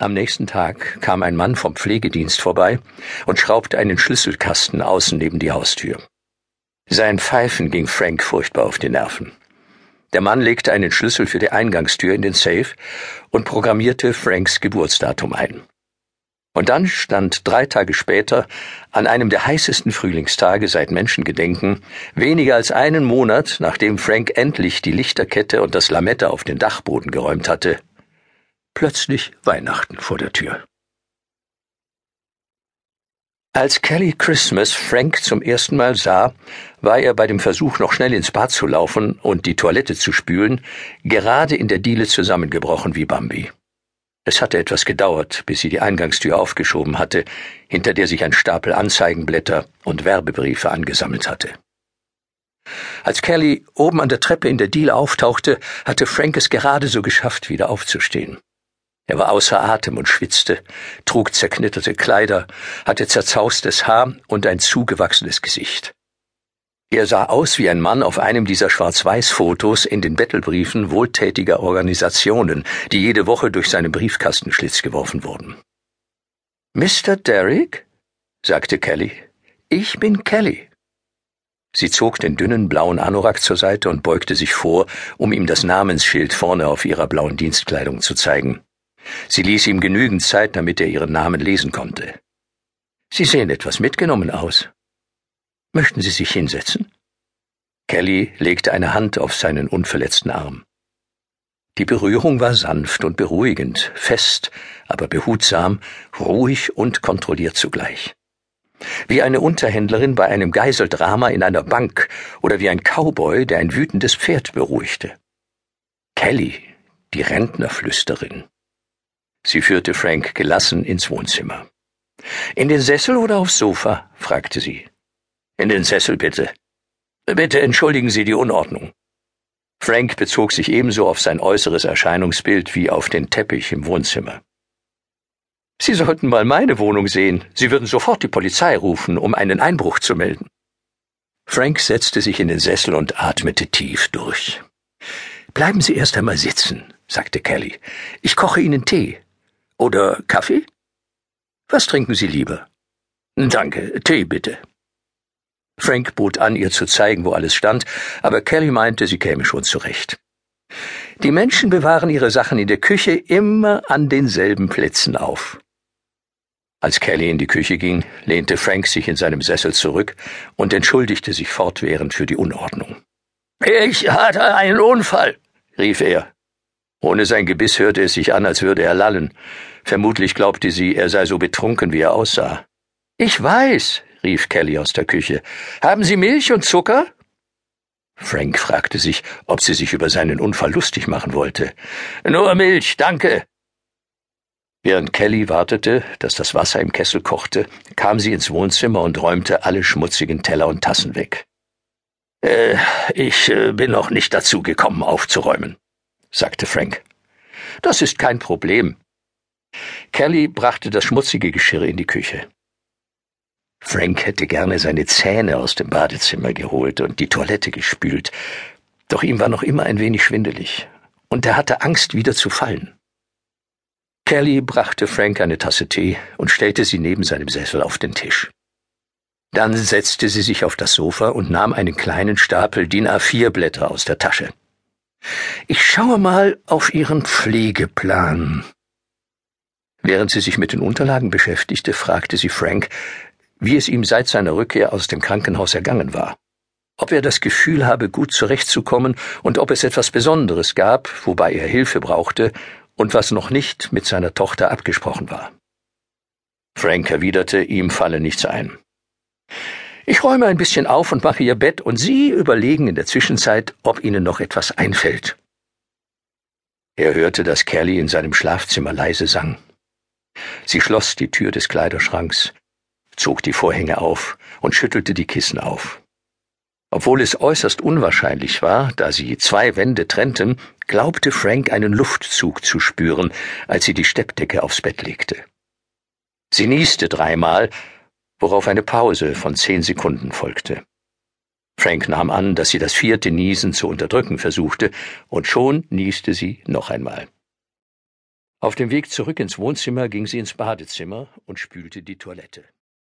Am nächsten Tag kam ein Mann vom Pflegedienst vorbei und schraubte einen Schlüsselkasten außen neben die Haustür. Sein Pfeifen ging Frank furchtbar auf die Nerven. Der Mann legte einen Schlüssel für die Eingangstür in den Safe und programmierte Franks Geburtsdatum ein. Und dann stand drei Tage später, an einem der heißesten Frühlingstage seit Menschengedenken, weniger als einen Monat, nachdem Frank endlich die Lichterkette und das Lametta auf den Dachboden geräumt hatte, plötzlich Weihnachten vor der Tür. Als Kelly Christmas Frank zum ersten Mal sah, war er bei dem Versuch, noch schnell ins Bad zu laufen und die Toilette zu spülen, gerade in der Diele zusammengebrochen wie Bambi. Es hatte etwas gedauert, bis sie die Eingangstür aufgeschoben hatte, hinter der sich ein Stapel Anzeigenblätter und Werbebriefe angesammelt hatte. Als Kelly oben an der Treppe in der Diele auftauchte, hatte Frank es gerade so geschafft, wieder aufzustehen. Er war außer Atem und schwitzte, trug zerknitterte Kleider, hatte zerzaustes Haar und ein zugewachsenes Gesicht. Er sah aus wie ein Mann auf einem dieser Schwarz-Weiß-Fotos in den Bettelbriefen wohltätiger Organisationen, die jede Woche durch seinen Briefkastenschlitz geworfen wurden. Mr. Derrick? sagte Kelly. Ich bin Kelly. Sie zog den dünnen blauen Anorak zur Seite und beugte sich vor, um ihm das Namensschild vorne auf ihrer blauen Dienstkleidung zu zeigen. Sie ließ ihm genügend Zeit, damit er ihren Namen lesen konnte. Sie sehen etwas mitgenommen aus. Möchten Sie sich hinsetzen? Kelly legte eine Hand auf seinen unverletzten Arm. Die Berührung war sanft und beruhigend, fest, aber behutsam, ruhig und kontrolliert zugleich. Wie eine Unterhändlerin bei einem Geiseldrama in einer Bank oder wie ein Cowboy, der ein wütendes Pferd beruhigte. Kelly, die Rentnerflüsterin. Sie führte Frank gelassen ins Wohnzimmer. In den Sessel oder aufs Sofa? fragte sie. In den Sessel bitte. Bitte entschuldigen Sie die Unordnung. Frank bezog sich ebenso auf sein äußeres Erscheinungsbild wie auf den Teppich im Wohnzimmer. Sie sollten mal meine Wohnung sehen. Sie würden sofort die Polizei rufen, um einen Einbruch zu melden. Frank setzte sich in den Sessel und atmete tief durch. Bleiben Sie erst einmal sitzen, sagte Kelly. Ich koche Ihnen Tee. Oder Kaffee? Was trinken Sie lieber? Danke, Tee bitte. Frank bot an, ihr zu zeigen, wo alles stand, aber Kelly meinte, sie käme schon zurecht. Die Menschen bewahren ihre Sachen in der Küche immer an denselben Plätzen auf. Als Kelly in die Küche ging, lehnte Frank sich in seinem Sessel zurück und entschuldigte sich fortwährend für die Unordnung. Ich hatte einen Unfall, rief er. Ohne sein Gebiss hörte es sich an, als würde er lallen. Vermutlich glaubte sie, er sei so betrunken, wie er aussah. Ich weiß, rief Kelly aus der Küche. Haben Sie Milch und Zucker? Frank fragte sich, ob sie sich über seinen Unfall lustig machen wollte. Nur Milch, danke. Während Kelly wartete, dass das Wasser im Kessel kochte, kam sie ins Wohnzimmer und räumte alle schmutzigen Teller und Tassen weg. Äh, ich äh, bin noch nicht dazu gekommen, aufzuräumen sagte Frank. Das ist kein Problem. Kelly brachte das schmutzige Geschirr in die Küche. Frank hätte gerne seine Zähne aus dem Badezimmer geholt und die Toilette gespült, doch ihm war noch immer ein wenig schwindelig, und er hatte Angst, wieder zu fallen. Kelly brachte Frank eine Tasse Tee und stellte sie neben seinem Sessel auf den Tisch. Dann setzte sie sich auf das Sofa und nahm einen kleinen Stapel DIN A4 Blätter aus der Tasche. Ich schaue mal auf Ihren Pflegeplan. Während sie sich mit den Unterlagen beschäftigte, fragte sie Frank, wie es ihm seit seiner Rückkehr aus dem Krankenhaus ergangen war. Ob er das Gefühl habe, gut zurechtzukommen und ob es etwas Besonderes gab, wobei er Hilfe brauchte und was noch nicht mit seiner Tochter abgesprochen war. Frank erwiderte, ihm falle nichts ein. Ich räume ein bisschen auf und mache Ihr Bett, und Sie überlegen in der Zwischenzeit, ob Ihnen noch etwas einfällt. Er hörte, dass Kelly in seinem Schlafzimmer leise sang. Sie schloss die Tür des Kleiderschranks, zog die Vorhänge auf und schüttelte die Kissen auf. Obwohl es äußerst unwahrscheinlich war, da sie zwei Wände trennten, glaubte Frank einen Luftzug zu spüren, als sie die Steppdecke aufs Bett legte. Sie nieste dreimal, worauf eine Pause von zehn Sekunden folgte. Frank nahm an, dass sie das vierte Niesen zu unterdrücken versuchte, und schon nieste sie noch einmal. Auf dem Weg zurück ins Wohnzimmer ging sie ins Badezimmer und spülte die Toilette.